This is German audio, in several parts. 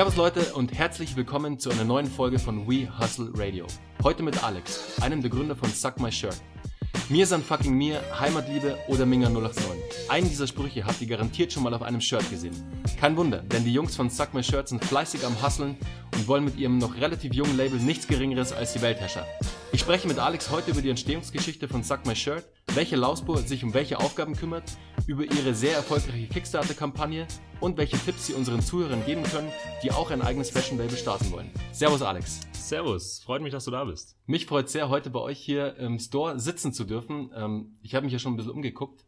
Servus Leute und herzlich willkommen zu einer neuen Folge von We Hustle Radio. Heute mit Alex, einem der Gründer von Suck My Shirt. Mir san fucking mir, Heimatliebe oder Minga 089. Einen dieser Sprüche habt ihr garantiert schon mal auf einem Shirt gesehen. Kein Wunder, denn die Jungs von Suck My Shirt sind fleißig am Hustlen und wollen mit ihrem noch relativ jungen Label nichts geringeres als die Weltherrschaft. Ich spreche mit Alex heute über die Entstehungsgeschichte von Suck My Shirt, welche Lausbur sich um welche Aufgaben kümmert, über ihre sehr erfolgreiche Kickstarter-Kampagne und welche Tipps sie unseren Zuhörern geben können, die auch ein eigenes Fashion-Label starten wollen. Servus Alex. Servus, freut mich, dass du da bist. Mich freut sehr, heute bei euch hier im Store sitzen zu dürfen. Ähm, ich habe mich ja schon ein bisschen umgeguckt.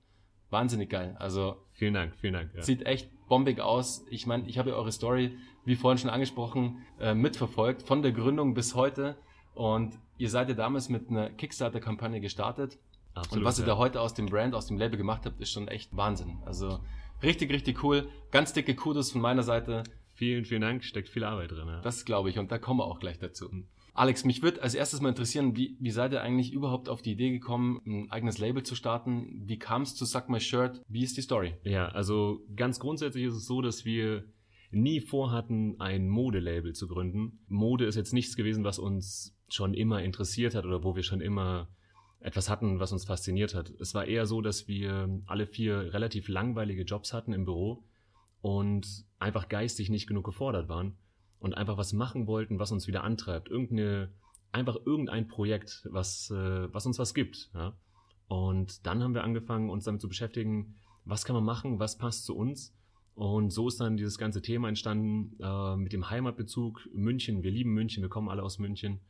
Wahnsinnig geil. Also vielen Dank, vielen Dank. Ja. Sieht echt bombig aus. Ich meine, ich habe ja eure Story, wie vorhin schon angesprochen, äh, mitverfolgt, von der Gründung bis heute. Und ihr seid ja damals mit einer Kickstarter-Kampagne gestartet. Absolut, und was ihr ja. da heute aus dem Brand, aus dem Label gemacht habt, ist schon echt Wahnsinn. Also richtig, richtig cool. Ganz dicke Kudos von meiner Seite. Vielen, vielen Dank. Steckt viel Arbeit drin. Ja. Das glaube ich und da kommen wir auch gleich dazu. Mhm. Alex, mich würde als erstes mal interessieren, wie, wie seid ihr eigentlich überhaupt auf die Idee gekommen, ein eigenes Label zu starten? Wie kam es zu Suck My Shirt? Wie ist die Story? Ja, also ganz grundsätzlich ist es so, dass wir nie vorhatten, ein Modelabel zu gründen. Mode ist jetzt nichts gewesen, was uns schon immer interessiert hat oder wo wir schon immer etwas hatten, was uns fasziniert hat. Es war eher so, dass wir alle vier relativ langweilige Jobs hatten im Büro und einfach geistig nicht genug gefordert waren und einfach was machen wollten, was uns wieder antreibt. Irgendeine, einfach irgendein Projekt, was, äh, was uns was gibt. Ja? Und dann haben wir angefangen, uns damit zu beschäftigen, was kann man machen, was passt zu uns. Und so ist dann dieses ganze Thema entstanden äh, mit dem Heimatbezug München. Wir lieben München, wir kommen alle aus München.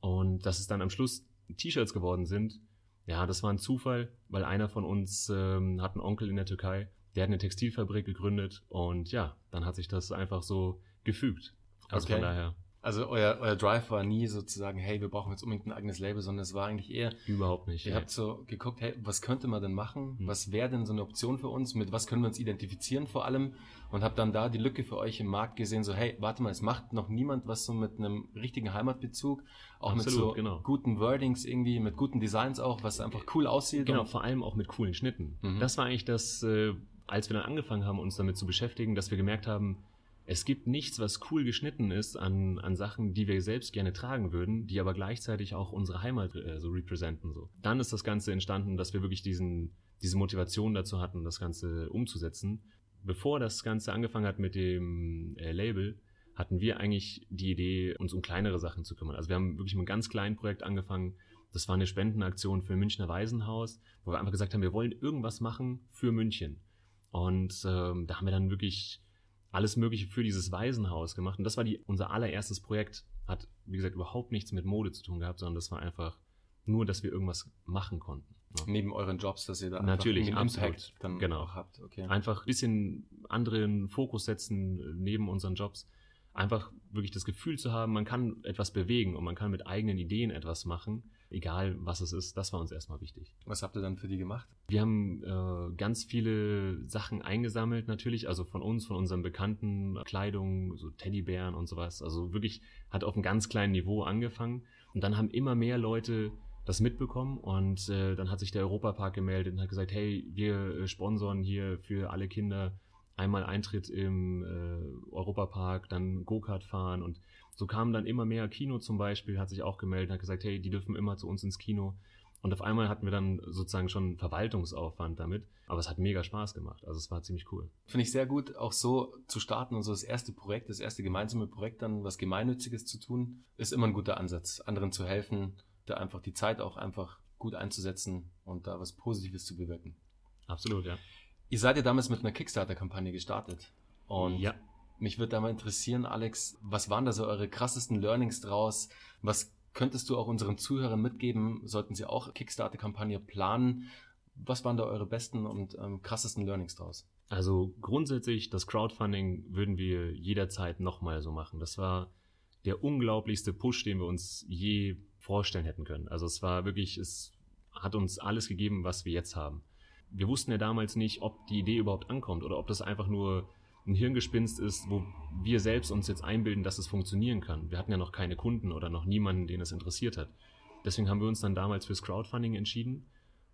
Und dass es dann am Schluss T-Shirts geworden sind, ja, das war ein Zufall, weil einer von uns ähm, hat einen Onkel in der Türkei, der hat eine Textilfabrik gegründet und ja, dann hat sich das einfach so gefügt. Also okay. von daher. Also euer, euer Drive war nie sozusagen, hey, wir brauchen jetzt unbedingt ein eigenes Label, sondern es war eigentlich eher. Überhaupt nicht. Ihr ja. habt so geguckt, hey, was könnte man denn machen? Mhm. Was wäre denn so eine Option für uns? Mit was können wir uns identifizieren vor allem? Und habt dann da die Lücke für euch im Markt gesehen, so, hey, warte mal, es macht noch niemand was so mit einem richtigen Heimatbezug, auch Absolut, mit so genau. guten Wordings irgendwie, mit guten Designs auch, was einfach cool aussieht. Genau, vor allem auch mit coolen Schnitten. Mhm. Das war eigentlich das, äh, als wir dann angefangen haben, uns damit zu beschäftigen, dass wir gemerkt haben, es gibt nichts, was cool geschnitten ist an, an Sachen, die wir selbst gerne tragen würden, die aber gleichzeitig auch unsere Heimat äh, so representen. So. Dann ist das Ganze entstanden, dass wir wirklich diesen, diese Motivation dazu hatten, das Ganze umzusetzen. Bevor das Ganze angefangen hat mit dem äh, Label, hatten wir eigentlich die Idee, uns um kleinere Sachen zu kümmern. Also wir haben wirklich mit einem ganz kleinen Projekt angefangen. Das war eine Spendenaktion für Münchner Waisenhaus, wo wir einfach gesagt haben, wir wollen irgendwas machen für München. Und ähm, da haben wir dann wirklich alles Mögliche für dieses Waisenhaus gemacht. Und das war die, unser allererstes Projekt. Hat, wie gesagt, überhaupt nichts mit Mode zu tun gehabt, sondern das war einfach nur, dass wir irgendwas machen konnten. Ja. Neben euren Jobs, dass ihr da Natürlich, einen Impact dann genau. habt. Okay. Einfach ein bisschen anderen Fokus setzen äh, neben unseren Jobs. Einfach wirklich das Gefühl zu haben, man kann etwas bewegen und man kann mit eigenen Ideen etwas machen egal was es ist, das war uns erstmal wichtig. Was habt ihr dann für die gemacht? Wir haben äh, ganz viele Sachen eingesammelt natürlich, also von uns, von unseren Bekannten, Kleidung, so Teddybären und sowas. Also wirklich hat auf einem ganz kleinen Niveau angefangen und dann haben immer mehr Leute das mitbekommen und äh, dann hat sich der Europapark gemeldet und hat gesagt, hey, wir äh, sponsoren hier für alle Kinder einmal Eintritt im äh, Europapark, dann Go-Kart fahren und so kamen dann immer mehr Kino zum Beispiel, hat sich auch gemeldet, hat gesagt, hey, die dürfen immer zu uns ins Kino. Und auf einmal hatten wir dann sozusagen schon Verwaltungsaufwand damit. Aber es hat mega Spaß gemacht. Also es war ziemlich cool. Finde ich sehr gut, auch so zu starten und so das erste Projekt, das erste gemeinsame Projekt dann was Gemeinnütziges zu tun, ist immer ein guter Ansatz. Anderen zu helfen, da einfach die Zeit auch einfach gut einzusetzen und da was Positives zu bewirken. Absolut, ja. Ihr seid ja damals mit einer Kickstarter-Kampagne gestartet. Und ja. Mich würde da mal interessieren, Alex, was waren da so eure krassesten Learnings draus? Was könntest du auch unseren Zuhörern mitgeben? Sollten sie auch Kickstarter-Kampagne planen? Was waren da eure besten und ähm, krassesten Learnings draus? Also grundsätzlich, das Crowdfunding würden wir jederzeit nochmal so machen. Das war der unglaublichste Push, den wir uns je vorstellen hätten können. Also es war wirklich, es hat uns alles gegeben, was wir jetzt haben. Wir wussten ja damals nicht, ob die Idee überhaupt ankommt oder ob das einfach nur ein Hirngespinst ist, wo wir selbst uns jetzt einbilden, dass es funktionieren kann. Wir hatten ja noch keine Kunden oder noch niemanden, den es interessiert hat. Deswegen haben wir uns dann damals fürs Crowdfunding entschieden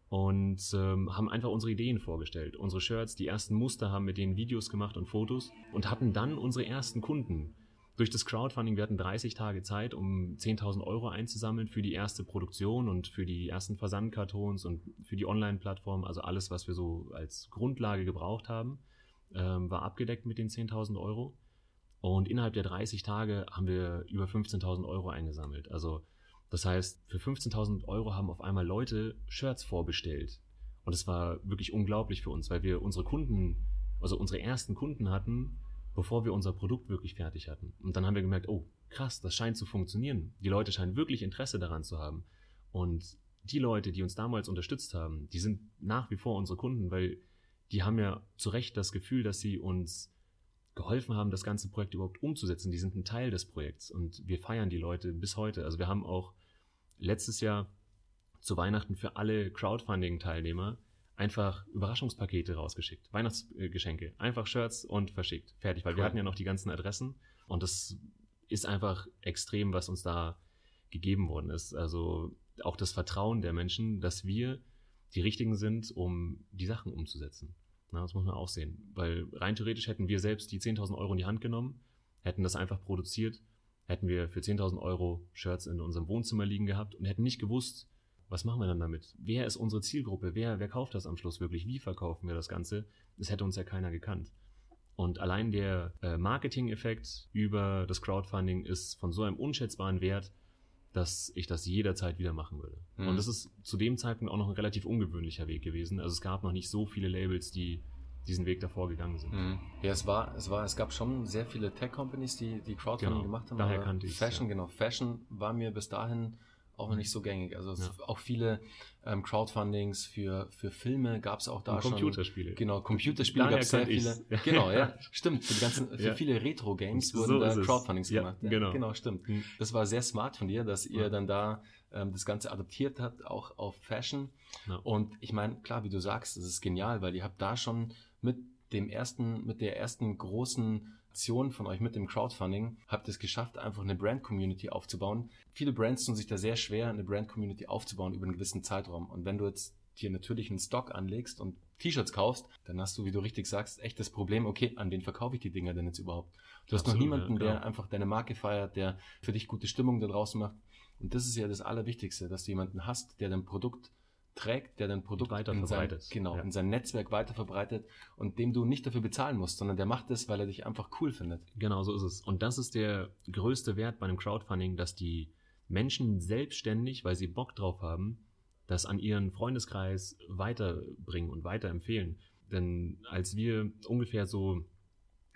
und ähm, haben einfach unsere Ideen vorgestellt. Unsere Shirts, die ersten Muster haben mit denen Videos gemacht und Fotos und hatten dann unsere ersten Kunden. durch das Crowdfunding, wir hatten 30 Tage Zeit, um 10.000 Euro einzusammeln für die erste Produktion und für die ersten Versandkartons und für die Online-Plattform. Also alles, was wir so als Grundlage gebraucht haben, ähm, war abgedeckt mit den 10.000 Euro. Und innerhalb der 30 Tage haben wir über 15.000 Euro eingesammelt. Also das heißt, für 15.000 Euro haben auf einmal Leute Shirts vorbestellt. Und es war wirklich unglaublich für uns, weil wir unsere Kunden, also unsere ersten Kunden hatten, bevor wir unser Produkt wirklich fertig hatten. Und dann haben wir gemerkt, oh, krass, das scheint zu funktionieren. Die Leute scheinen wirklich Interesse daran zu haben. Und die Leute, die uns damals unterstützt haben, die sind nach wie vor unsere Kunden, weil die haben ja zu Recht das Gefühl, dass sie uns geholfen haben, das ganze Projekt überhaupt umzusetzen. Die sind ein Teil des Projekts und wir feiern die Leute bis heute. Also wir haben auch letztes Jahr zu Weihnachten für alle Crowdfunding-Teilnehmer einfach Überraschungspakete rausgeschickt, Weihnachtsgeschenke, einfach Shirts und verschickt, fertig, weil cool. wir hatten ja noch die ganzen Adressen und das ist einfach extrem, was uns da gegeben worden ist. Also auch das Vertrauen der Menschen, dass wir die Richtigen sind, um die Sachen umzusetzen. Na, das muss man auch sehen, weil rein theoretisch hätten wir selbst die 10.000 Euro in die Hand genommen, hätten das einfach produziert, hätten wir für 10.000 Euro Shirts in unserem Wohnzimmer liegen gehabt und hätten nicht gewusst, was machen wir dann damit? Wer ist unsere Zielgruppe? Wer, wer kauft das am Schluss wirklich? Wie verkaufen wir das Ganze? Das hätte uns ja keiner gekannt. Und allein der äh, Marketing-Effekt über das Crowdfunding ist von so einem unschätzbaren Wert, dass ich das jederzeit wieder machen würde. Mhm. Und das ist zu dem Zeitpunkt auch noch ein relativ ungewöhnlicher Weg gewesen. Also es gab noch nicht so viele Labels, die diesen Weg davor gegangen sind. Mhm. Ja, es war, es war, es gab schon sehr viele Tech-Companies, die, die Crowdfunding genau, gemacht haben. Daher kannte ich Fashion, ja. genau. Fashion war mir bis dahin auch noch nicht so gängig. Also ja. auch viele ähm, Crowdfundings für, für Filme gab es auch da Und schon. Computerspiele. Genau, Computerspiele gab es sehr viele. Genau, ja, stimmt. Für, die ganzen, für ja. viele Retro-Games wurden da Crowdfundings gemacht. Ja, genau. genau, stimmt. Mhm. Das war sehr smart von dir, dass ihr dann da ähm, das Ganze adaptiert habt, auch auf Fashion. Und ich meine, klar, wie du sagst, das ist genial, weil ihr habt da schon mit dem ersten, mit der ersten großen Aktion von euch mit dem Crowdfunding habt ihr es geschafft, einfach eine Brand-Community aufzubauen. Viele Brands tun sich da sehr schwer, eine Brand-Community aufzubauen über einen gewissen Zeitraum. Und wenn du jetzt dir natürlich einen Stock anlegst und T-Shirts kaufst, dann hast du, wie du richtig sagst, echt das Problem, okay, an wen verkaufe ich die Dinger denn jetzt überhaupt? Du hast noch niemanden, ja, der einfach deine Marke feiert, der für dich gute Stimmung da draußen macht. Und das ist ja das Allerwichtigste, dass du jemanden hast, der dein Produkt trägt, der dein Produkt weiter in sein, genau, ja. in sein Netzwerk weiter verbreitet und dem du nicht dafür bezahlen musst, sondern der macht es, weil er dich einfach cool findet. Genau, so ist es. Und das ist der größte Wert bei einem Crowdfunding, dass die Menschen selbstständig, weil sie Bock drauf haben, das an ihren Freundeskreis weiterbringen und weiterempfehlen. Denn als wir ungefähr so,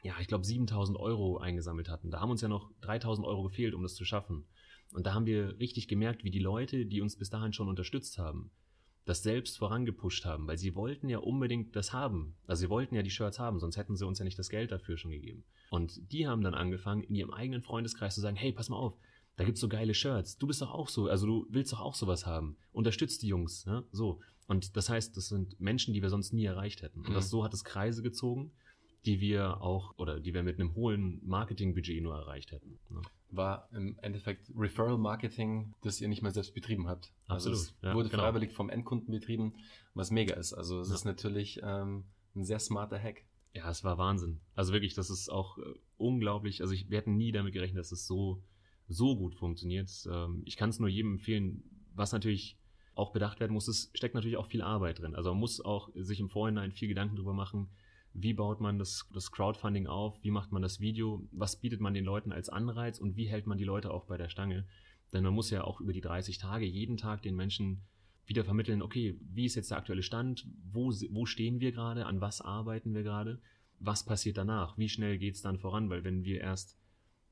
ja, ich glaube 7000 Euro eingesammelt hatten, da haben uns ja noch 3000 Euro gefehlt, um das zu schaffen. Und da haben wir richtig gemerkt, wie die Leute, die uns bis dahin schon unterstützt haben, das selbst vorangepusht haben, weil sie wollten ja unbedingt das haben. Also sie wollten ja die Shirts haben, sonst hätten sie uns ja nicht das Geld dafür schon gegeben. Und die haben dann angefangen, in ihrem eigenen Freundeskreis zu sagen, hey, pass mal auf, da gibt's so geile Shirts. Du bist doch auch so, also du willst doch auch sowas haben. Unterstützt die Jungs, ne? So. Und das heißt, das sind Menschen, die wir sonst nie erreicht hätten. Und das mhm. so hat es Kreise gezogen, die wir auch, oder die wir mit einem hohen Marketingbudget nur erreicht hätten. Ne? war im Endeffekt Referral Marketing, das ihr nicht mehr selbst betrieben habt. Also Absolut. Also es wurde genau. freiwillig vom Endkunden betrieben, was mega ist. Also es ja. ist natürlich ähm, ein sehr smarter Hack. Ja, es war Wahnsinn. Also wirklich, das ist auch äh, unglaublich. Also ich, wir hätten nie damit gerechnet, dass es so, so gut funktioniert. Ähm, ich kann es nur jedem empfehlen, was natürlich auch bedacht werden muss, es steckt natürlich auch viel Arbeit drin. Also man muss auch sich im Vorhinein viel Gedanken darüber machen, wie baut man das, das Crowdfunding auf, wie macht man das Video, was bietet man den Leuten als Anreiz? Und wie hält man die Leute auch bei der Stange. Denn man muss ja auch über die 30 Tage jeden Tag den Menschen wieder vermitteln, okay, wie ist jetzt der aktuelle Stand, wo, wo stehen wir gerade, an was arbeiten wir gerade, was passiert danach, wie schnell geht es dann voran, weil wenn wir erst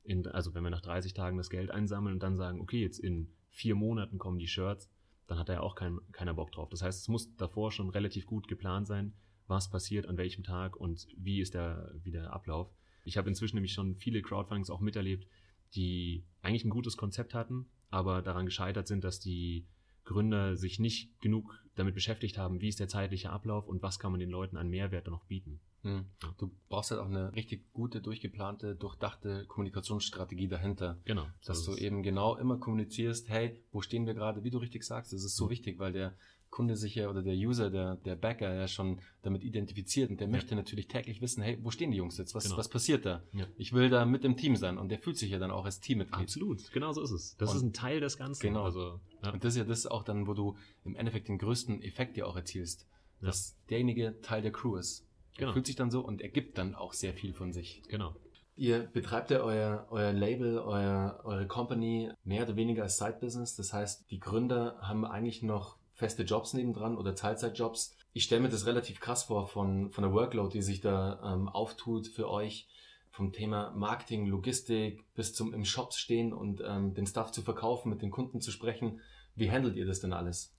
in, also wenn wir nach 30 Tagen das Geld einsammeln und dann sagen, okay, jetzt in vier Monaten kommen die Shirts, dann hat da ja auch kein, keiner Bock drauf. Das heißt, es muss davor schon relativ gut geplant sein, was passiert an welchem Tag und wie ist der, wie der Ablauf. Ich habe inzwischen nämlich schon viele Crowdfundings auch miterlebt, die eigentlich ein gutes Konzept hatten, aber daran gescheitert sind, dass die Gründer sich nicht genug damit beschäftigt haben, wie ist der zeitliche Ablauf und was kann man den Leuten an Mehrwert noch bieten. Hm. Du brauchst halt auch eine richtig gute, durchgeplante, durchdachte Kommunikationsstrategie dahinter. Genau. Dass du eben genau immer kommunizierst, hey, wo stehen wir gerade, wie du richtig sagst, das ist so mhm. wichtig, weil der, Kunde sich ja oder der User, der, der Backer ja schon damit identifiziert und der Ja. möchte natürlich täglich wissen, hey, wo stehen die Jungs jetzt? Was, Genau. was passiert da? Ja. Ich will da mit im Team sein und der fühlt sich ja dann auch als Teammitglied. Absolut, genau so ist es. Das Und- ist ein Teil des Ganzen. Genau. Also, ja. Und das ist ja das auch dann, wo du im Endeffekt den größten Effekt ja auch erzielst, dass derjenige Teil der Crew ist. Er Genau. fühlt sich dann so und er gibt dann auch sehr viel von sich. genau. Ihr betreibt ja euer, euer Label, euer, eure Company mehr oder weniger als Side-Business. Das heißt, die Gründer haben eigentlich noch feste Jobs nebendran oder Teilzeitjobs. Ich stelle mir das relativ krass vor von, von der Workload, die sich da ähm, auftut für euch. Vom Thema Marketing, Logistik bis zum im Shop stehen und ähm, den Stuff zu verkaufen, mit den Kunden zu sprechen. Wie handelt ihr das denn alles?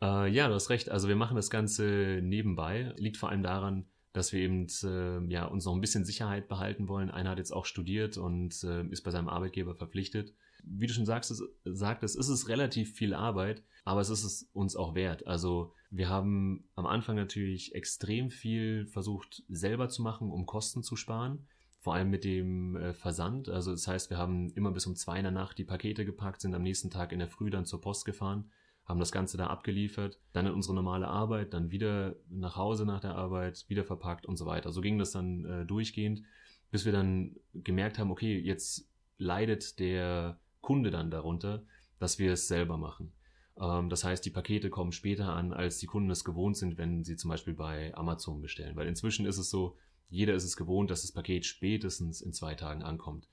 Äh, ja, du hast recht. Also wir machen das Ganze nebenbei. Liegt vor allem daran, dass wir eben äh, ja, uns noch ein bisschen Sicherheit behalten wollen. Einer hat jetzt auch studiert und äh, ist bei seinem Arbeitgeber verpflichtet. Wie du schon sagst, es, sagtest, ist es relativ viel Arbeit, aber es ist es uns auch wert. Also wir haben am Anfang natürlich extrem viel versucht selber zu machen, um Kosten zu sparen. Vor allem mit dem äh, Versand. Also das heißt, wir haben immer bis um zwei in der Nacht die Pakete gepackt, sind am nächsten Tag in der Früh dann zur Post gefahren haben das Ganze da abgeliefert, dann in unsere normale Arbeit, dann wieder nach Hause nach der Arbeit, wieder verpackt und so weiter. So ging das dann äh, durchgehend, bis wir dann gemerkt haben, okay, jetzt leidet der Kunde dann darunter, dass wir es selber machen. Ähm, das heißt, die Pakete kommen später an, als die Kunden es gewohnt sind, wenn sie zum Beispiel bei Amazon bestellen. Weil inzwischen ist es so, jeder ist es gewohnt, dass das Paket spätestens in zwei Tagen ankommt.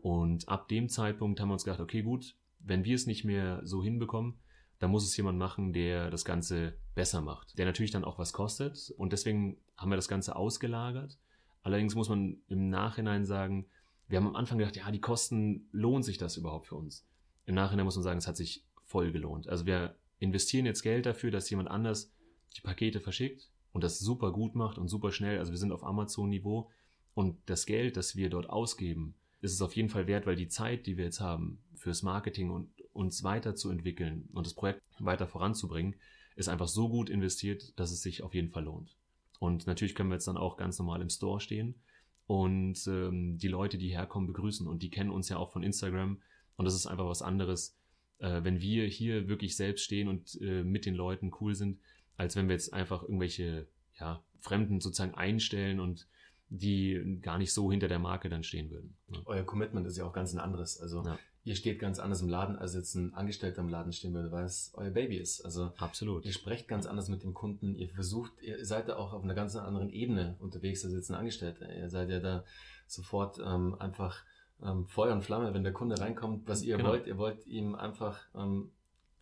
Und ab dem Zeitpunkt haben wir uns gedacht, okay, gut, wenn wir es nicht mehr so hinbekommen, dann muss es jemand machen, der das Ganze besser macht, der natürlich dann auch was kostet. Und deswegen haben wir das Ganze ausgelagert. Allerdings muss man im Nachhinein sagen, wir haben am Anfang gedacht, ja, die Kosten, lohnt sich das überhaupt für uns? Im Nachhinein muss man sagen, es hat sich voll gelohnt. Also wir investieren jetzt Geld dafür, dass jemand anders die Pakete verschickt und das super gut macht und super schnell. Also wir sind auf Amazon-Niveau und das Geld, das wir dort ausgeben, ist es auf jeden Fall wert, weil die Zeit, die wir jetzt haben fürs Marketing und uns weiterzuentwickeln und das Projekt weiter voranzubringen, ist einfach so gut investiert, dass es sich auf jeden Fall lohnt. Und natürlich können wir jetzt dann auch ganz normal im Store stehen und ähm, die Leute, die herkommen, begrüßen. Und die kennen uns ja auch von Instagram. Und das ist einfach was anderes, äh, wenn wir hier wirklich selbst stehen und äh, mit den Leuten cool sind, als wenn wir jetzt einfach irgendwelche ja, Fremden sozusagen einstellen und die gar nicht so hinter der Marke dann stehen würden. Ja. Euer Commitment ist ja auch ganz ein anderes. Also Ja. ihr steht ganz anders im Laden, als jetzt ein Angestellter im Laden stehen würde, weil es euer Baby ist. Also Absolut. Ihr sprecht ganz anders mit dem Kunden. Ihr versucht, ihr seid da auch auf einer ganz anderen Ebene unterwegs als jetzt ein Angestellter. Ihr seid ja da sofort ähm, einfach ähm, Feuer und Flamme, wenn der Kunde reinkommt, was ihr Genau. wollt. Ihr wollt ihm einfach ähm,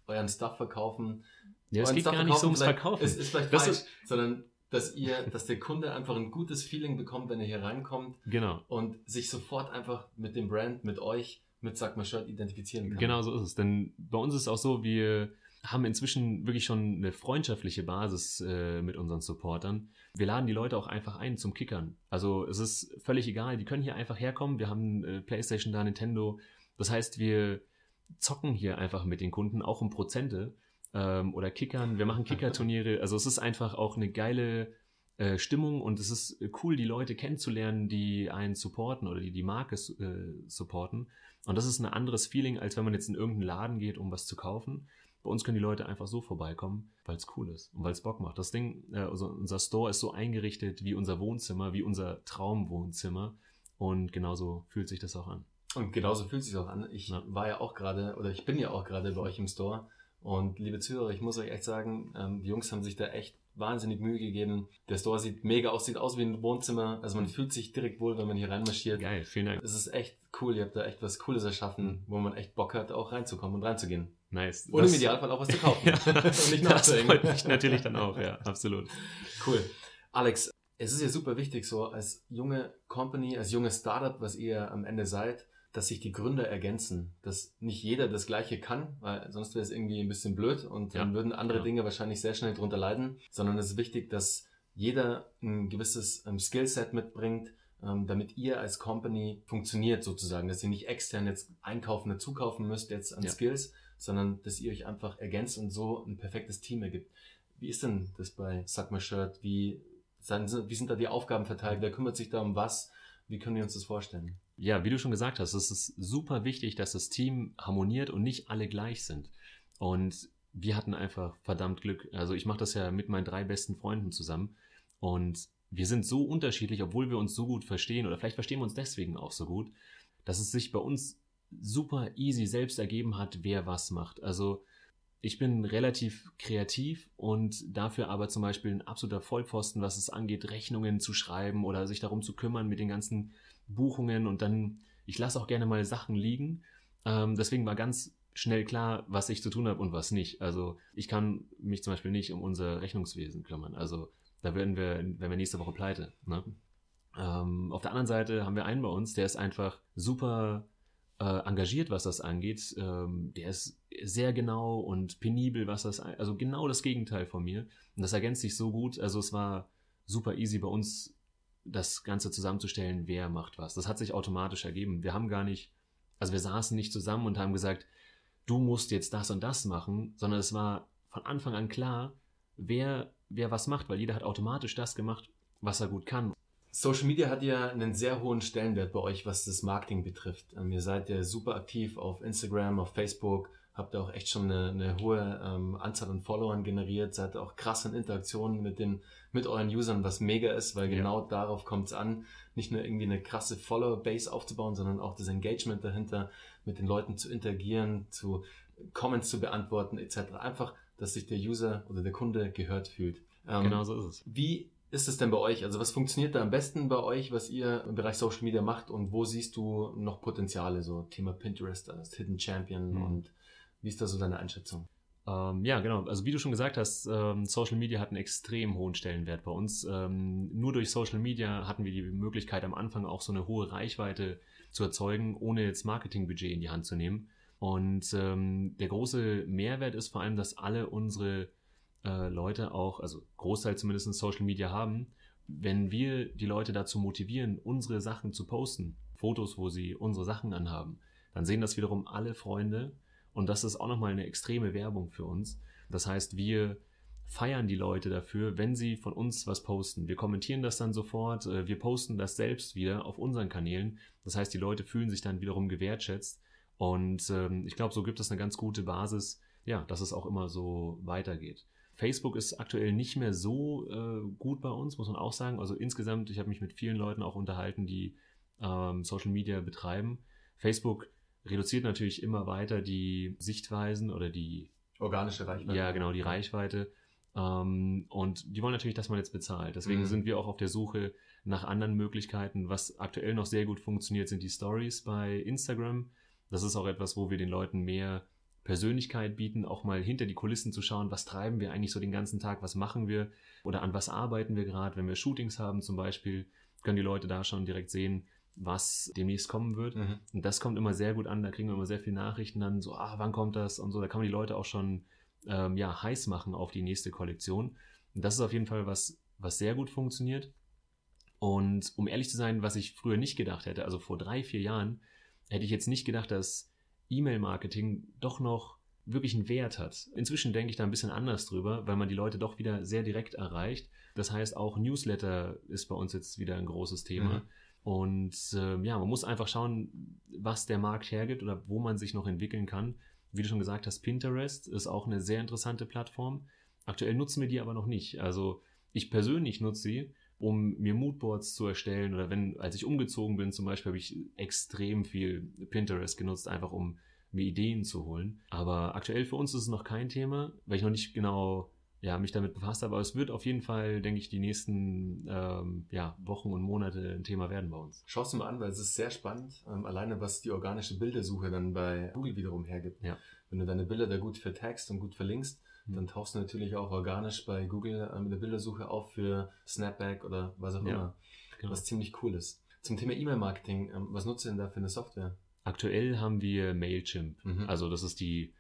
euren Stuff verkaufen. Ja, es geht Stuff gar nicht so ums Verkaufen. Ist, ist vielleicht Das falsch, ist- sondern dass ihr, dass der Kunde einfach ein gutes Feeling bekommt, wenn er hier reinkommt Genau. und sich sofort einfach mit dem Brand, mit euch, mit mal Shirt identifizieren kann. Genau so ist es. Denn bei uns ist es auch so, wir haben inzwischen wirklich schon eine freundschaftliche Basis äh, mit unseren Supportern. Wir laden die Leute auch einfach ein zum Kickern. Also es ist völlig egal, die können hier einfach herkommen. Wir haben äh, PlayStation da, Nintendo. Das heißt, wir zocken hier einfach mit den Kunden, auch um Prozente ähm, oder Kickern. Wir machen Kickerturniere. Also es ist einfach auch eine geile äh, Stimmung und es ist cool, die Leute kennenzulernen, die einen supporten oder die die Marke äh, supporten. Und das ist ein anderes Feeling, als wenn man jetzt in irgendeinen Laden geht, um was zu kaufen. Bei uns können die Leute einfach so vorbeikommen, weil es cool ist und weil es Bock macht. Das Ding, äh, also unser Store ist so eingerichtet wie unser Wohnzimmer, wie unser Traumwohnzimmer. Und genauso fühlt sich das auch an. Und genauso fühlt es sich auch an. Ich Ja. war ja auch gerade, oder ich bin ja auch gerade bei euch im Store. Und liebe Zuhörer, ich muss euch echt sagen, ähm, die Jungs haben sich da echt wahnsinnig Mühe gegeben. Der Store sieht mega aus, sieht aus wie ein Wohnzimmer. Also man fühlt sich direkt wohl, wenn man hier reinmarschiert. Geil, vielen Dank. Es ist echt cool. Ihr habt da echt was Cooles erschaffen, wo man echt Bock hat, auch reinzukommen und reinzugehen. Nice. Und im Das- Idealfall auch was zu kaufen. Ja, und nicht das nachzuhängen. freut mich natürlich dann auch, ja, absolut. Cool. Alex, es ist ja super wichtig, so als junge Company, als junges Startup, was ihr am Ende seid, dass sich die Gründer ergänzen, dass nicht jeder das Gleiche kann, weil sonst wäre es irgendwie ein bisschen blöd und dann Ja, würden andere genau. Dinge wahrscheinlich sehr schnell drunter leiden, sondern es ist wichtig, dass jeder ein gewisses ähm, Skillset mitbringt, ähm, damit ihr als Company funktioniert sozusagen, dass ihr nicht extern jetzt einkaufen, dazu kaufen müsst jetzt an Ja. Skills, sondern dass ihr euch einfach ergänzt und so ein perfektes Team ergibt. Wie ist denn das bei Suck My Shirt? Wie, sind- wie sind da die Aufgaben verteilt? Wer kümmert sich da um was? Wie können wir uns das vorstellen? Ja, wie du schon gesagt hast, es ist super wichtig, dass das Team harmoniert und nicht alle gleich sind. Und wir hatten einfach verdammt Glück. Also ich mache das ja mit meinen drei besten Freunden zusammen und wir sind so unterschiedlich, obwohl wir uns so gut verstehen oder vielleicht verstehen wir uns deswegen auch so gut, dass es sich bei uns super easy selbst ergeben hat, wer was macht. Also ich bin relativ kreativ und dafür aber zum Beispiel ein absoluter Vollpfosten, was es angeht, Rechnungen zu schreiben oder sich darum zu kümmern mit den ganzen Buchungen und dann, ich lasse auch gerne mal Sachen liegen. Ähm, deswegen war ganz schnell klar, was ich zu tun habe und was nicht. Also ich kann mich zum Beispiel nicht um unser Rechnungswesen kümmern. Also da werden wir, werden wir nächste Woche pleite. Ne? Ähm, auf der anderen Seite haben wir einen bei uns, der ist einfach super äh, engagiert, was das angeht. Ähm, der ist sehr genau und penibel, was das, also genau das Gegenteil von mir. Und das ergänzt sich so gut. Also es war super easy bei uns, das Ganze zusammenzustellen, wer macht was. Das hat sich automatisch ergeben. Wir haben gar nicht, also wir saßen nicht zusammen und haben gesagt, du musst jetzt das und das machen, sondern es war von Anfang an klar, wer, wer was macht, weil jeder hat automatisch das gemacht, was er gut kann. Social Media hat ja einen sehr hohen Stellenwert bei euch, was das Marketing betrifft. Ähm, ihr seid ja super aktiv auf Instagram, auf Facebook, habt ihr auch echt schon eine, eine hohe ähm, Anzahl an Followern generiert, seid auch krass in Interaktionen mit den, mit euren Usern, was mega ist, weil ja. genau darauf kommt es an, nicht nur irgendwie eine krasse Follower-Base aufzubauen, sondern auch das Engagement dahinter, mit den Leuten zu interagieren, zu Comments zu beantworten, etc. Einfach, dass sich der User oder der Kunde gehört fühlt. Ähm, genau so ist es. Wie ist es denn bei euch? Also was funktioniert da am besten bei euch, was ihr im Bereich Social Media macht und wo siehst du noch Potenziale, so Thema Pinterest als Hidden Champion mhm. und wie ist da so deine Einschätzung? Ähm, ja, genau. Also wie du schon gesagt hast, ähm, Social Media hat einen extrem hohen Stellenwert bei uns. Ähm, nur durch Social Media hatten wir die Möglichkeit, am Anfang auch so eine hohe Reichweite zu erzeugen, ohne jetzt Marketingbudget in die Hand zu nehmen. Und ähm, der große Mehrwert ist vor allem, dass alle unsere äh, Leute auch, also Großteil zumindest Social Media haben, wenn wir die Leute dazu motivieren, unsere Sachen zu posten, Fotos, wo sie unsere Sachen anhaben, dann sehen das wiederum alle Freunde und das ist auch nochmal eine extreme Werbung für uns. Das heißt, wir feiern die Leute dafür, wenn sie von uns was posten. Wir kommentieren das dann sofort, äh, wir posten das selbst wieder auf unseren Kanälen. Das heißt, die Leute fühlen sich dann wiederum gewertschätzt und ähm, ich glaube, so gibt es eine ganz gute Basis, ja, dass es auch immer so weitergeht. Facebook ist aktuell nicht mehr so äh, gut bei uns, muss man auch sagen. Also insgesamt, ich habe mich mit vielen Leuten auch unterhalten, die ähm, Social Media betreiben. Facebook reduziert natürlich immer weiter die Sichtweisen oder die organische Reichweite. Ja, genau, die Reichweite. Ähm, und die wollen natürlich, dass man jetzt bezahlt. Deswegen mhm. sind wir auch auf der Suche nach anderen Möglichkeiten. Was aktuell noch sehr gut funktioniert, sind die Stories bei Instagram. Das ist auch etwas, wo wir den Leuten mehr Persönlichkeit bieten, auch mal hinter die Kulissen zu schauen, was treiben wir eigentlich so den ganzen Tag, was machen wir oder an was arbeiten wir gerade. Wenn wir Shootings haben zum Beispiel, können die Leute da schon direkt sehen, was demnächst kommen wird. Mhm. Und das kommt immer sehr gut an, da kriegen wir immer sehr viele Nachrichten dann, so, ah, wann kommt das und so. Da kann man die Leute auch schon ähm, ja, heiß machen auf die nächste Kollektion. Und das ist auf jeden Fall was, was sehr gut funktioniert. Und um ehrlich zu sein, was ich früher nicht gedacht hätte, also vor drei, vier Jahren, hätte ich jetzt nicht gedacht, dass E-Mail-Marketing doch noch wirklich einen Wert hat. Inzwischen denke ich da ein bisschen anders drüber, weil man die Leute doch wieder sehr direkt erreicht. Das heißt, auch Newsletter ist bei uns jetzt wieder ein großes Thema. Mhm. Und äh, ja, man muss einfach schauen, was der Markt hergibt oder wo man sich noch entwickeln kann. Wie du schon gesagt hast, Pinterest ist auch eine sehr interessante Plattform. Aktuell nutzen wir die aber noch nicht. Also ich persönlich nutze sie, um mir Moodboards zu erstellen oder wenn, als ich umgezogen bin zum Beispiel, habe ich extrem viel Pinterest genutzt, einfach um mir Ideen zu holen. Aber aktuell für uns ist es noch kein Thema, weil ich noch nicht genau ja, mich damit befasst habe. Aber es wird auf jeden Fall, denke ich, die nächsten ähm, ja, Wochen und Monate ein Thema werden bei uns. Schau es mal an, weil es ist sehr spannend. Ähm, alleine was die organische Bildersuche dann bei Google wiederum hergibt. Ja. Wenn du deine Bilder da gut vertagst und gut verlinkst, Mhm. dann tauchst du natürlich auch organisch bei Google ähm, in der Bildersuche auf für Snapback oder was auch ja, immer. Genau. Was ziemlich cool ist. Zum Thema E-Mail-Marketing, ähm, was nutzt ihr denn da für eine Software? Aktuell haben wir Mailchimp. Mhm. Also das ist die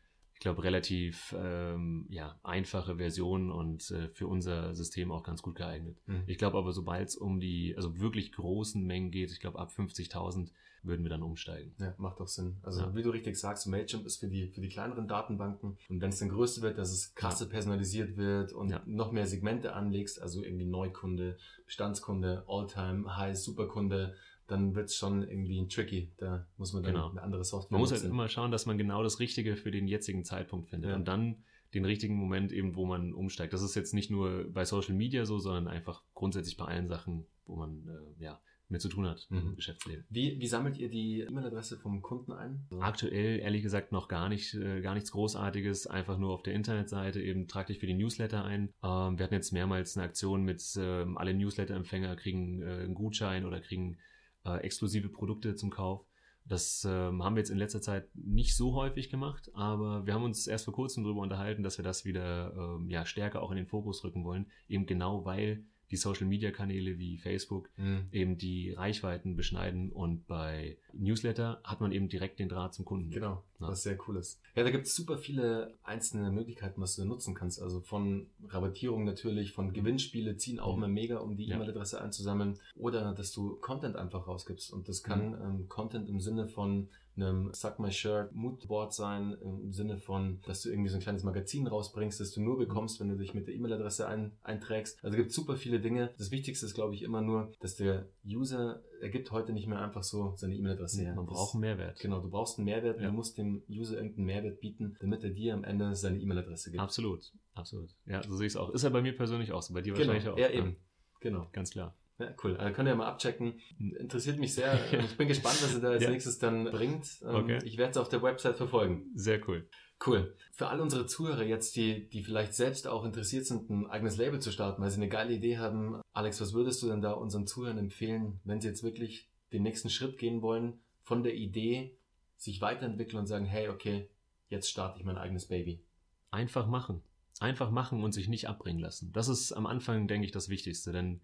glaube, relativ ähm, ja, einfache Version und äh, für unser System auch ganz gut geeignet. Mhm. Ich glaube aber, sobald es um die also wirklich großen Mengen geht, ich glaube ab 50.000 würden wir dann umsteigen. Ja, macht doch Sinn. Also ja. wie du richtig sagst, Mailchimp ist für die, für die kleineren Datenbanken und wenn es dann größer wird, dass es krasse ja. personalisiert wird und ja. noch mehr Segmente anlegst, also irgendwie Neukunde, Bestandskunde, Alltime, High, Superkunde, dann wird es schon irgendwie tricky. Da muss man dann genau. eine andere Software Man muss halt immer schauen, dass man genau das Richtige für den jetzigen Zeitpunkt findet. Ja. Und dann den richtigen Moment eben, wo man umsteigt. Das ist jetzt nicht nur bei Social Media so, sondern einfach grundsätzlich bei allen Sachen, wo man äh, ja mit zu tun hat Mhm. im Geschäftsleben. Wie, wie sammelt ihr die E-Mail-Adresse vom Kunden ein? Aktuell ehrlich gesagt noch gar nicht, äh, gar nichts Großartiges, einfach nur auf der Internetseite eben trag dich für die Newsletter ein. Ähm, wir hatten jetzt mehrmals eine Aktion mit ähm, alle Newsletter-Empfänger kriegen äh, einen Gutschein oder kriegen äh, exklusive Produkte zum Kauf. Das ähm, haben wir jetzt in letzter Zeit nicht so häufig gemacht, aber wir haben uns erst vor kurzem darüber unterhalten, dass wir das wieder ähm, ja, stärker auch in den Fokus rücken wollen, eben genau weil die Social-Media-Kanäle wie Facebook Mhm. eben die Reichweiten beschneiden und bei Newsletter hat man eben direkt den Draht zum Kunden. Genau, Ja. was sehr cool ist. Ja, da gibt es super viele einzelne Möglichkeiten, was du nutzen kannst. Also von Rabattierung natürlich, von Gewinnspiele ziehen auch Mhm. immer mega, um die Ja. E-Mail-Adresse einzusammeln. Oder dass du Content einfach rausgibst. Und das kann Mhm. ähm, Content im Sinne von einem Suck My Shirt Moodboard sein, im Sinne von, dass du irgendwie so ein kleines Magazin rausbringst, das du nur bekommst, wenn du dich mit der E-Mail-Adresse ein, einträgst. Also gibt super viele Dinge. Das Wichtigste ist, glaube ich, immer nur, dass der User, er gibt heute nicht mehr einfach so seine E-Mail-Adresse her. Man Das- braucht einen Mehrwert. Genau, du brauchst einen Mehrwert, Ja. du musst dem User irgendeinen Mehrwert bieten, damit er dir am Ende seine E-Mail-Adresse gibt. Absolut, absolut. Ja, so sehe ich es auch. Ist ja bei mir persönlich auch so, bei dir Genau, wahrscheinlich auch. ja eben. Genau. Ganz klar. Ja, cool. Also könnt ihr ja mal abchecken. Interessiert mich sehr. Ich bin gespannt, was ihr da als Ja. nächstes dann bringt. Ähm, Okay. Ich werde es auf der Website verfolgen. Sehr cool. Cool. Für all unsere Zuhörer jetzt, die, die vielleicht selbst auch interessiert sind, ein eigenes Label zu starten, weil sie eine geile Idee haben. Alex, was würdest du denn da unseren Zuhörern empfehlen, wenn sie jetzt wirklich den nächsten Schritt gehen wollen, von der Idee sich weiterentwickeln und sagen, hey, okay, jetzt starte ich mein eigenes Baby. Einfach machen. Einfach machen und sich nicht abbringen lassen. Das ist am Anfang, denke ich, das Wichtigste. Denn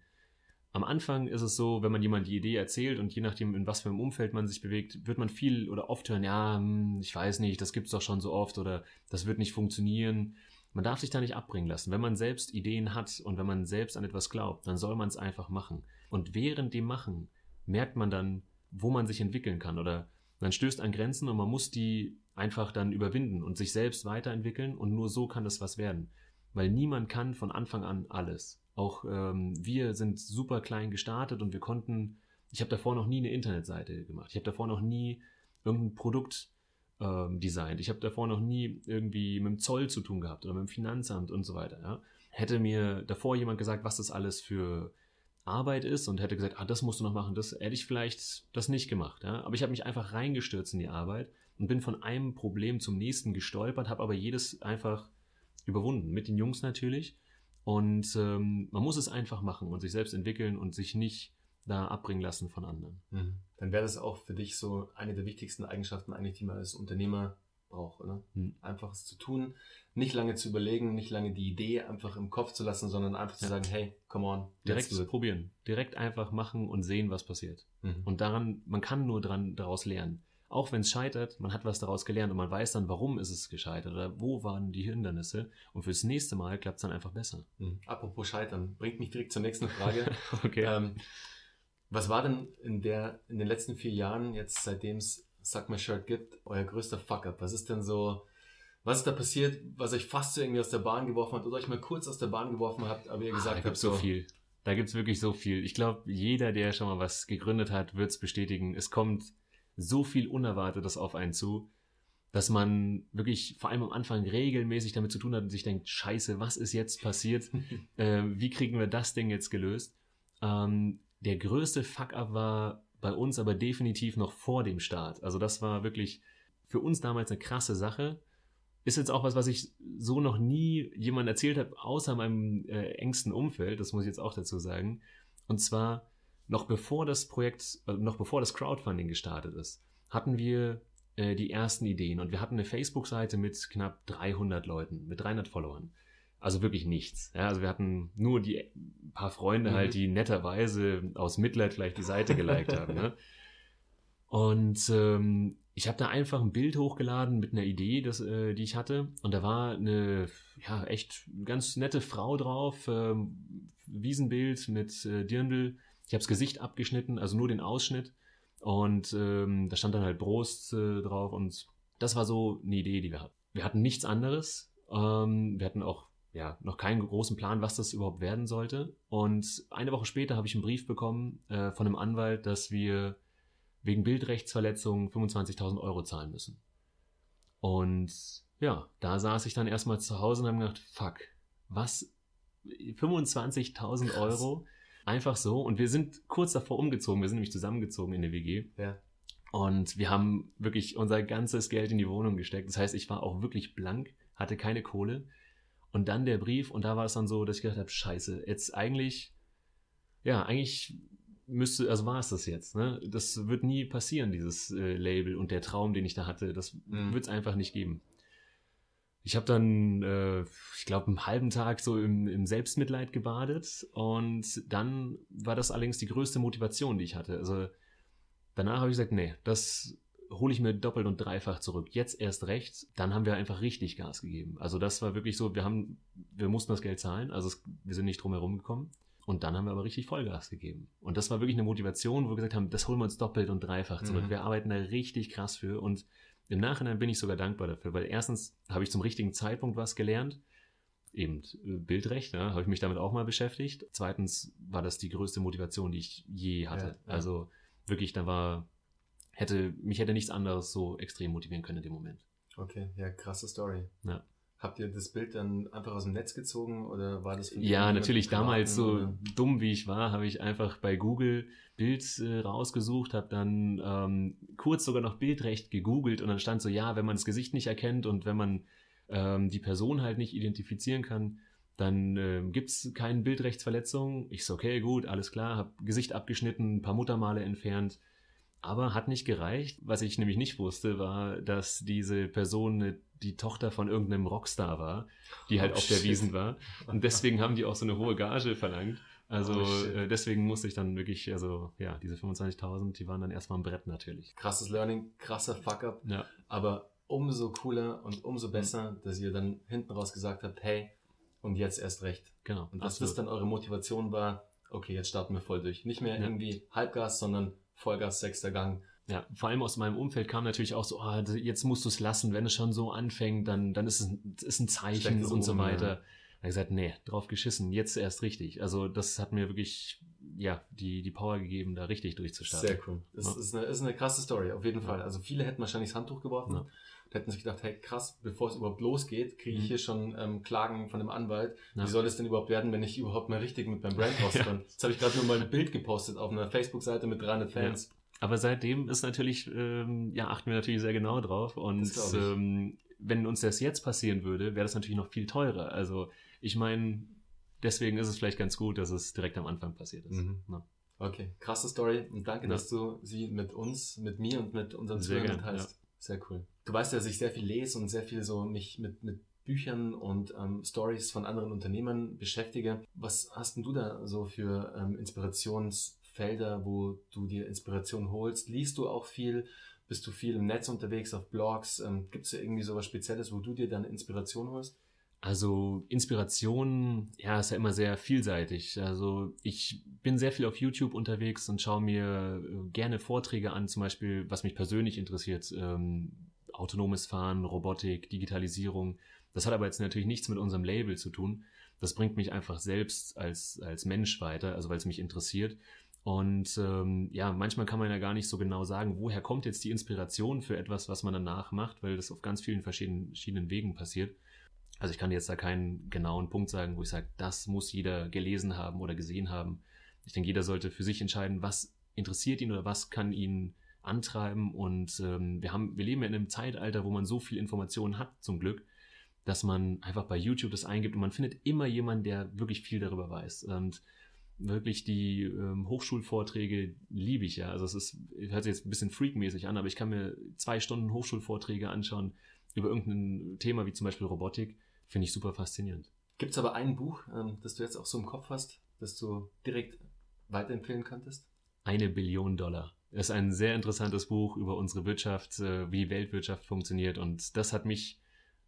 am Anfang ist es so, wenn man jemand die Idee erzählt und je nachdem, in was für einem Umfeld man sich bewegt, wird man viel oder oft hören, ja, hm, ich weiß nicht, das gibt's doch schon so oft oder das wird nicht funktionieren. Man darf sich da nicht abbringen lassen. Wenn man selbst Ideen hat und wenn man selbst an etwas glaubt, dann soll man es einfach machen. Und während dem Machen merkt man dann, wo man sich entwickeln kann oder man stößt an Grenzen und man muss die einfach dann überwinden und sich selbst weiterentwickeln und nur so kann das was werden. Weil niemand kann von Anfang an alles. Auch ähm, wir sind super klein gestartet und wir konnten, ich habe davor noch nie eine Internetseite gemacht. Ich habe davor noch nie irgendein Produkt ähm, designt. Ich habe davor noch nie irgendwie mit dem Zoll zu tun gehabt oder mit dem Finanzamt und so weiter. Ja. Hätte mir davor jemand gesagt, was das alles für Arbeit ist und hätte gesagt, ah, das musst du noch machen, das hätte ich vielleicht das nicht gemacht. Ja? Aber ich habe mich einfach reingestürzt in die Arbeit und bin von einem Problem zum nächsten gestolpert, habe aber jedes einfach überwunden. Mit den Jungs natürlich. Und ähm, man muss es einfach machen und sich selbst entwickeln und sich nicht da abbringen lassen von anderen. Mhm. Dann wäre das auch für dich so eine der wichtigsten Eigenschaften eigentlich, die man als Unternehmer braucht, oder? Mhm. Einfach es zu tun, nicht lange zu überlegen, nicht lange die Idee einfach im Kopf zu lassen, sondern einfach zu Ja. sagen, hey, come on, Direkt probieren. Direkt einfach machen und sehen, was passiert. Mhm. Und daran, man kann nur dran, daraus lernen. Auch wenn es scheitert, man hat was daraus gelernt und man weiß dann, warum ist es gescheitert oder wo waren die Hindernisse. Und fürs nächste Mal klappt es dann einfach besser. Mhm. Apropos Scheitern, bringt mich direkt zur nächsten Frage. Okay. ähm, was war denn in, der, in den letzten vier Jahren, jetzt seitdem es Suck My Shirt gibt, euer größter Fuck-up? Was ist denn so, was ist da passiert, was euch fast so irgendwie aus der Bahn geworfen hat oder euch mal kurz aus der Bahn geworfen habt, aber ihr Ah, gesagt da habt, gibt's so viel. Da gibt's wirklich so viel. Ich glaube, jeder, der schon mal was gegründet hat, wird's bestätigen. Es kommt so viel Unerwartetes auf einen zu, dass man wirklich vor allem am Anfang regelmäßig damit zu tun hat und sich denkt, scheiße, was ist jetzt passiert? äh, wie kriegen wir das Ding jetzt gelöst? Ähm, der größte Fuck-up war bei uns aber definitiv noch vor dem Start. Also das war wirklich für uns damals eine krasse Sache. Ist jetzt auch was, was ich so noch nie jemand erzählt habe, außer meinem äh, engsten Umfeld, das muss ich jetzt auch dazu sagen. Und zwar noch bevor das Projekt, äh, noch bevor das Crowdfunding gestartet ist, hatten wir äh, die ersten Ideen und wir hatten eine Facebook-Seite mit knapp 300 Leuten, mit 300 Followern. Also wirklich nichts. Ja, also wir hatten nur die paar Freunde Mhm. halt, die netterweise aus Mitleid vielleicht die Seite geliked haben. Ne? Und ähm, ich habe da einfach ein Bild hochgeladen mit einer Idee, das, äh, die ich hatte. Und da war eine ja echt ganz nette Frau drauf, ähm, Wiesenbild mit äh, Dirndl. Ich habe das Gesicht abgeschnitten, also nur den Ausschnitt. Und ähm, da stand dann halt Brust äh, drauf. Und das war so eine Idee, die wir hatten. Wir hatten nichts anderes. Ähm, wir hatten auch ja, noch keinen großen Plan, was das überhaupt werden sollte. Und eine Woche später habe ich einen Brief bekommen äh, von einem Anwalt, dass wir wegen Bildrechtsverletzung 25.000 Euro zahlen müssen. Und ja, da saß ich dann erstmal zu Hause und habe gedacht, fuck, was? 25.000 Euro? Einfach so. Und wir sind kurz davor umgezogen. Wir sind nämlich zusammengezogen in der WG. Ja. Und wir haben wirklich unser ganzes Geld in die Wohnung gesteckt. Das heißt, ich war auch wirklich blank, hatte keine Kohle. Und dann der Brief und da war es dann so, dass ich gedacht habe, scheiße, jetzt eigentlich, ja, eigentlich müsste, also war es das jetzt, ne? Das wird nie passieren, dieses äh, Label und der Traum, den ich da hatte, das Mhm. wird es einfach nicht geben. Ich habe dann, äh, ich glaube, einen halben Tag so im, im Selbstmitleid gebadet und dann war das allerdings die größte Motivation, die ich hatte. Also danach habe ich gesagt, nee, das hole ich mir doppelt und dreifach zurück. Jetzt erst recht. Dann haben wir einfach richtig Gas gegeben. Also das war wirklich so, wir haben, wir mussten das Geld zahlen, also es, wir sind nicht drum herum gekommen. Und dann haben wir aber richtig Vollgas gegeben. Und das war wirklich eine Motivation, wo wir gesagt haben, das holen wir uns doppelt und dreifach zurück. Mhm. Wir arbeiten da richtig krass für und im Nachhinein bin ich sogar dankbar dafür, weil erstens habe ich zum richtigen Zeitpunkt was gelernt. Eben äh, Bildrecht, ja, habe ich mich damit auch mal beschäftigt. Zweitens war das die größte Motivation, die ich je hatte. Ja, ja. Also wirklich, da war, hätte, mich hätte nichts anderes so extrem motivieren können in dem Moment. Okay, ja, krasse Story. Ja. Habt ihr das Bild dann einfach aus dem Netz gezogen oder war das Ja, natürlich. Damals, so oder- dumm wie ich war, habe ich einfach bei Google Bild äh, rausgesucht, habe dann ähm, kurz sogar noch Bildrecht gegoogelt und dann stand so, ja, wenn man das Gesicht nicht erkennt und wenn man ähm, die Person halt nicht identifizieren kann, dann ähm, gibt's keine Bildrechtsverletzung. Ich so, okay, gut, alles klar, habe Gesicht abgeschnitten, ein paar Muttermale entfernt. Aber hat nicht gereicht. Was ich nämlich nicht wusste, war, dass diese Person äh, die Tochter von irgendeinem Rockstar war, die halt Oh, auf der shit. Wiesen war. Und deswegen haben die auch so eine hohe Gage verlangt. Also Oh, äh, deswegen musste ich dann wirklich, also ja, diese 25.000, die waren dann erstmal ein Brett natürlich. Krasses Learning, krasser Fuck-up, Ja, aber umso cooler und umso besser, dass ihr dann hinten raus gesagt habt, hey, und jetzt erst recht. genau. Und dass absolut. das dann eure Motivation war, okay, jetzt starten wir voll durch. Nicht mehr Ja. irgendwie Halbgas, sondern Vollgas, sechster Gang. Ja, vor allem aus meinem Umfeld kam natürlich auch so, ah, jetzt musst du es lassen, wenn es schon so anfängt, dann, dann ist es ein, ist ein Zeichen und so Omen, weiter. ja. Da gesagt, nee, drauf geschissen, jetzt erst richtig. Also das hat mir wirklich, ja, die, die Power gegeben, da richtig durchzustarten. Sehr cool. Das Ja. ist, eine, ist eine krasse Story, auf jeden Ja. Fall. Also viele hätten wahrscheinlich das Handtuch geworfen Ja. und hätten sich gedacht, hey krass, bevor es überhaupt losgeht, kriege ich Mhm. hier schon ähm, Klagen von dem Anwalt. Wie soll das denn überhaupt werden, wenn ich überhaupt mal richtig mit meinem Brand kann? Jetzt habe ich gerade nur mal ein Bild gepostet auf einer Facebook-Seite mit 300 Fans. Aber seitdem ist natürlich, ähm, ja, achten wir natürlich sehr genau drauf. Und ähm, wenn uns das jetzt passieren würde, wäre das natürlich noch viel teurer. Also ich meine, deswegen ist es vielleicht ganz gut, dass es direkt am Anfang passiert ist. Mhm. Ja. Okay, krasse Story und danke, Ja. dass du sie mit uns, mit mir und mit unseren Zuhörern teilst. Sehr cool. Du weißt ja, dass ich sehr viel lese und sehr viel so mich mit, mit Büchern und ähm, Stories von anderen Unternehmern beschäftige. Was hast denn du da so für ähm, Inspirationsfelder, wo du dir Inspiration holst? Liest du auch viel? Bist du viel im Netz unterwegs, auf Blogs? Ähm, Gibt es da irgendwie so was Spezielles, wo du dir dann Inspiration holst? Also Inspiration, ja, ist ja immer sehr vielseitig. Also ich bin sehr viel auf YouTube unterwegs und schaue mir äh, gerne Vorträge an, zum Beispiel, was mich persönlich interessiert, ähm, autonomes Fahren, Robotik, Digitalisierung. Das hat aber jetzt natürlich nichts mit unserem Label zu tun. Das bringt mich einfach selbst als, als Mensch weiter, also weil es mich interessiert. Und ähm, ja, manchmal kann man ja gar nicht so genau sagen, woher kommt jetzt die Inspiration für etwas, was man danach macht, weil das auf ganz vielen verschiedenen, verschiedenen Wegen passiert. Also ich kann jetzt da keinen genauen Punkt sagen, wo ich sage, das muss jeder gelesen haben oder gesehen haben. Ich denke, jeder sollte für sich entscheiden, was interessiert ihn oder was kann ihn antreiben. Und ähm, wir haben, wir leben ja in einem Zeitalter, wo man so viel Informationen hat, zum Glück, dass man einfach bei YouTube das eingibt und man findet immer jemanden, der wirklich viel darüber weiß. Und wirklich die ähm, Hochschulvorträge liebe ich ja. Also es ist, hört sich jetzt ein bisschen freakmäßig an, aber ich kann mir zwei Stunden Hochschulvorträge anschauen über irgendein Thema wie zum Beispiel Robotik. Finde ich super faszinierend. Gibt es aber ein Buch, ähm, das du jetzt auch so im Kopf hast, das du direkt weiterempfehlen könntest? Eine Billion Dollar. Das ist ein sehr interessantes Buch über unsere Wirtschaft, äh, wie Weltwirtschaft funktioniert. Und das hat mich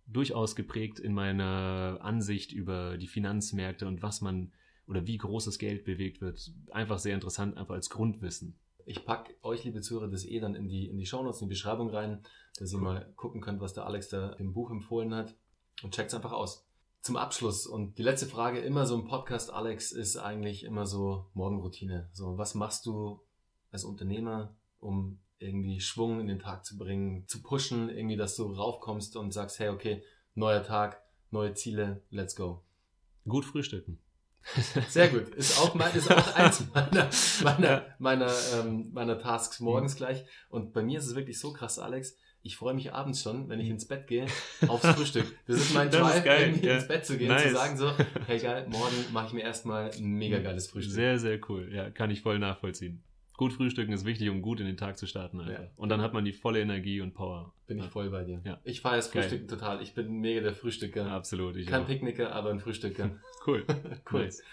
durchaus geprägt in meiner Ansicht über die Finanzmärkte und was man oder wie großes Geld bewegt wird. Einfach sehr interessant, einfach als Grundwissen. Ich pack euch, liebe Zuhörer, das eh dann in die, in die Shownotes, in die Beschreibung rein, dass ihr mal gucken könnt, was der Alex da im Buch empfohlen hat und checkt's einfach aus. Zum Abschluss und die letzte Frage immer so im Podcast, Alex, ist eigentlich immer so Morgenroutine. So, was machst du als Unternehmer, um irgendwie Schwung in den Tag zu bringen, zu pushen, irgendwie, dass du raufkommst und sagst, hey, okay, neuer Tag, neue Ziele, let's go. Gut frühstücken. Sehr gut. Ist auch, mein, ist auch eins meiner, meiner, meiner, ähm, meiner Tasks morgens gleich. Und bei mir ist es wirklich so krass, Alex. Ich freue mich abends schon, wenn ich ins Bett gehe, aufs Frühstück. Das ist mein Das Drive, geil, ja. ins Bett zu gehen, Nice. zu sagen so, hey geil, morgen mache ich mir erstmal ein mega geiles Frühstück. Sehr, sehr cool. Ja, kann ich voll nachvollziehen. Gut frühstücken ist wichtig, um gut in den Tag zu starten. Ja. Und dann hat man die volle Energie und Power. Bin ich voll bei dir. Ja. Ich feiere das Geil. Frühstücken total. Ich bin mega der Frühstücker. Absolut. Ich Kein auch. Picknicker, aber ein Frühstücker. Cool. cool. Nice.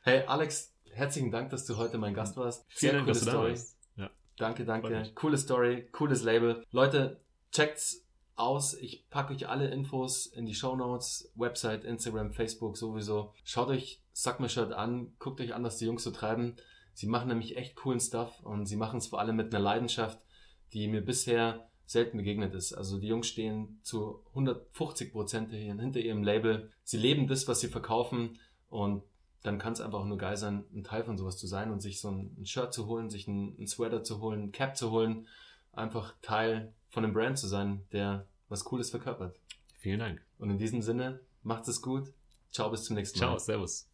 Hey Alex, herzlichen Dank, dass du heute mein Gast warst. Vielen Dank, coole dass du da Story. warst. Ja. Danke, danke. Coole Story, cooles Label. Leute, checkt's aus. Ich packe euch alle Infos in die Show Notes, Website, Instagram, Facebook sowieso. Schaut euch Suck My Shirt an, guckt euch an, was die Jungs so treiben. Sie machen nämlich echt coolen Stuff und sie machen es vor allem mit einer Leidenschaft, die mir bisher selten begegnet ist. Also die Jungs stehen zu 150 Prozent hinter ihrem Label. Sie leben das, was sie verkaufen und dann kann es einfach nur geil sein, ein Teil von sowas zu sein und sich so ein, Shirt zu holen, sich ein, ein Sweater zu holen, ein Cap zu holen, einfach Teil von einem Brand zu sein, der was Cooles verkörpert. Vielen Dank. Und in diesem Sinne, macht es gut. Ciao, bis zum nächsten Mal. Ciao, Servus.